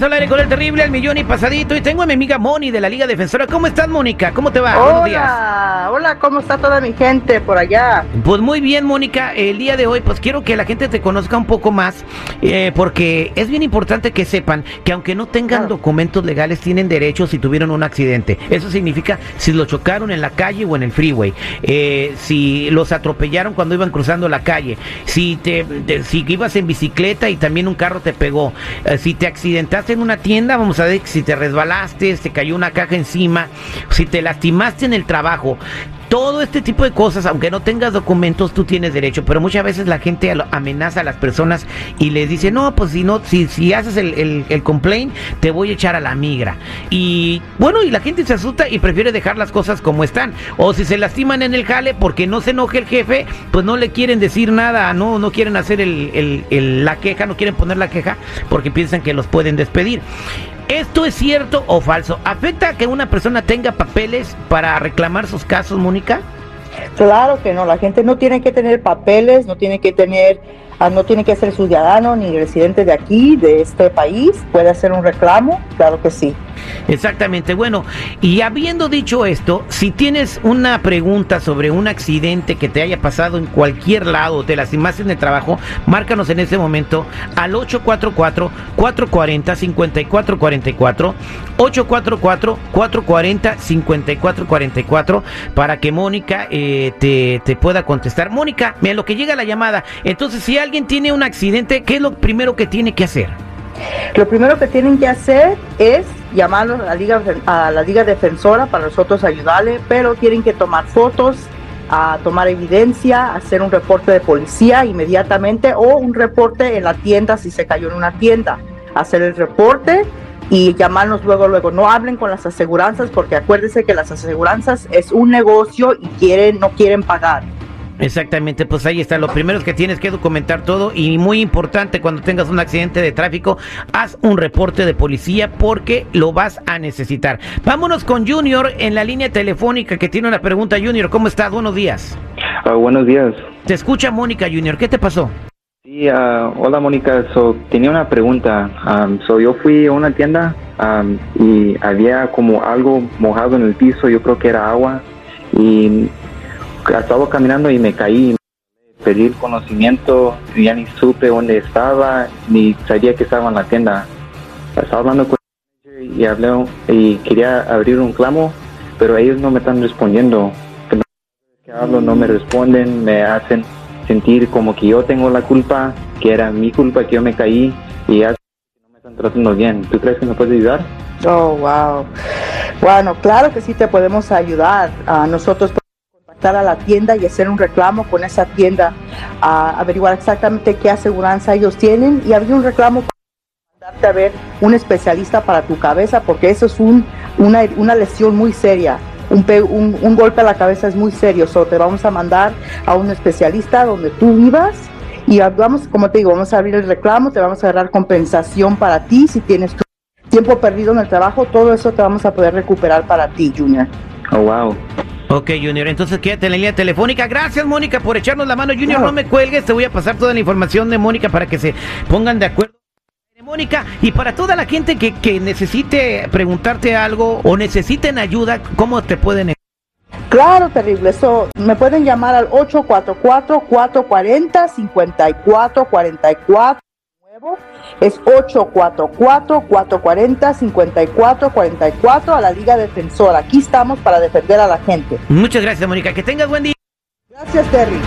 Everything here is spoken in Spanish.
regreso al aire con el terrible, al millón y pasadito. Y tengo a mi amiga Moni de la Liga Defensora. ¿Cómo estás, Mónica? ¿Cómo te va? Buenos días. Hola, ¿cómo está toda mi gente por allá? Pues muy bien, Mónica. El día de hoy, pues quiero que la gente te conozca un poco más, eh, porque es bien importante que sepan que aunque no tengan documentos legales, tienen derechos si tuvieron un accidente. Eso significa si lo chocaron en la calle o en el freeway, eh, si los atropellaron cuando iban cruzando la calle, si te, si ibas en bicicleta y también un carro te pegó, eh, si te accidentaste en una tienda, vamos a ver si te resbalaste, te cayó una caja encima, si te lastimaste en el trabajo, todo este tipo de cosas, aunque no tengas documentos, tú tienes derecho, pero muchas veces la gente amenaza a las personas y les dice, no, pues si no, si, si haces el, el, complaint, te voy a echar a la migra. Y bueno, y la gente se asusta y prefiere dejar las cosas como están. O si se lastiman en el jale porque no se enoje el jefe, pues no le quieren decir nada, no, no quieren hacer el, la queja, no quieren poner la queja porque piensan que los pueden despedir. ¿Esto es cierto o falso? ¿Afecta que una persona tenga papeles para reclamar sus casos, Mónica? Claro que no, la gente no tiene que tener papeles, no tiene que tener Ah, no tiene que ser ciudadano ni residente de aquí, de este país, puede hacer un reclamo, claro que sí. Exactamente, bueno, y habiendo dicho esto, si tienes una pregunta sobre un accidente que te haya pasado en cualquier lado, te lastimaste en el trabajo, márcanos en ese momento al 844-440-5444, 844-440-5444, para que Mónica eh, te, pueda contestar. Mónica, mira lo que llega la llamada, entonces si alguien tiene un accidente, ¿qué es lo primero que tiene que hacer? Lo primero que tienen que hacer es llamar a la liga, a la liga defensora para nosotros ayudarle, pero tienen que tomar fotos, a tomar evidencia, hacer un reporte de policía inmediatamente o un reporte en la tienda si se cayó en una tienda. Hacer el reporte y llamarnos luego, luego. No hablen con las aseguranzas porque acuérdense que las aseguranzas es un negocio y quieren, no quieren pagar. Exactamente, pues ahí está. Lo primero es que tienes que documentar todo y muy importante cuando tengas un accidente de tráfico, haz un reporte de policía porque lo vas a necesitar. Vámonos con Junior en la línea telefónica que tiene una pregunta. Junior, ¿cómo estás? Buenos días. Ah, buenos días. Te escucha Mónica Junior. ¿Qué te pasó? Sí, uh, hola Mónica. So, tenía una pregunta. Um, so, yo fui a una tienda um, y había como algo mojado en el piso. Yo creo que era agua y estaba caminando y me caí. Pedir conocimiento, ya ni supe dónde estaba, ni sabía que estaba en la tienda. Estaba hablando con y hablé y quería abrir un clamo, pero ellos no me están respondiendo. Que hablo no me responden, me hacen sentir como que yo tengo la culpa, que era mi culpa que yo me caí y ya no me están tratando bien. ¿Tú crees que me puedes ayudar? Oh, wow. Bueno, claro que sí te podemos ayudar. a nosotros a la tienda y hacer un reclamo con esa tienda, a averiguar exactamente qué aseguranza ellos tienen y había un reclamo para mandarte a ver un especialista para tu cabeza porque eso es un, una, una lesión muy seria. Un, un, un, golpe a la cabeza es muy serio, so te vamos a mandar a un especialista donde tú vivas y vamos, como te digo, vamos a abrir el reclamo, te vamos a dar compensación para ti si tienes tu tiempo perdido en el trabajo, todo eso te vamos a poder recuperar para ti, Junior. Oh, wow. Ok, Junior, entonces quédate en la línea telefónica. Gracias, Mónica, por echarnos la mano. Junior, no me cuelgues, te voy a pasar toda la información de Mónica para que se pongan de acuerdo. Mónica, y para toda la gente que, que necesite preguntarte algo o necesiten ayuda, ¿cómo te pueden Claro, terrible. Eso me pueden llamar al 844-440-5444 es 844-440-5444 a la Liga Defensora. Aquí estamos para defender a la gente. Muchas gracias, Mónica. Que tengas buen día. Gracias, Terry.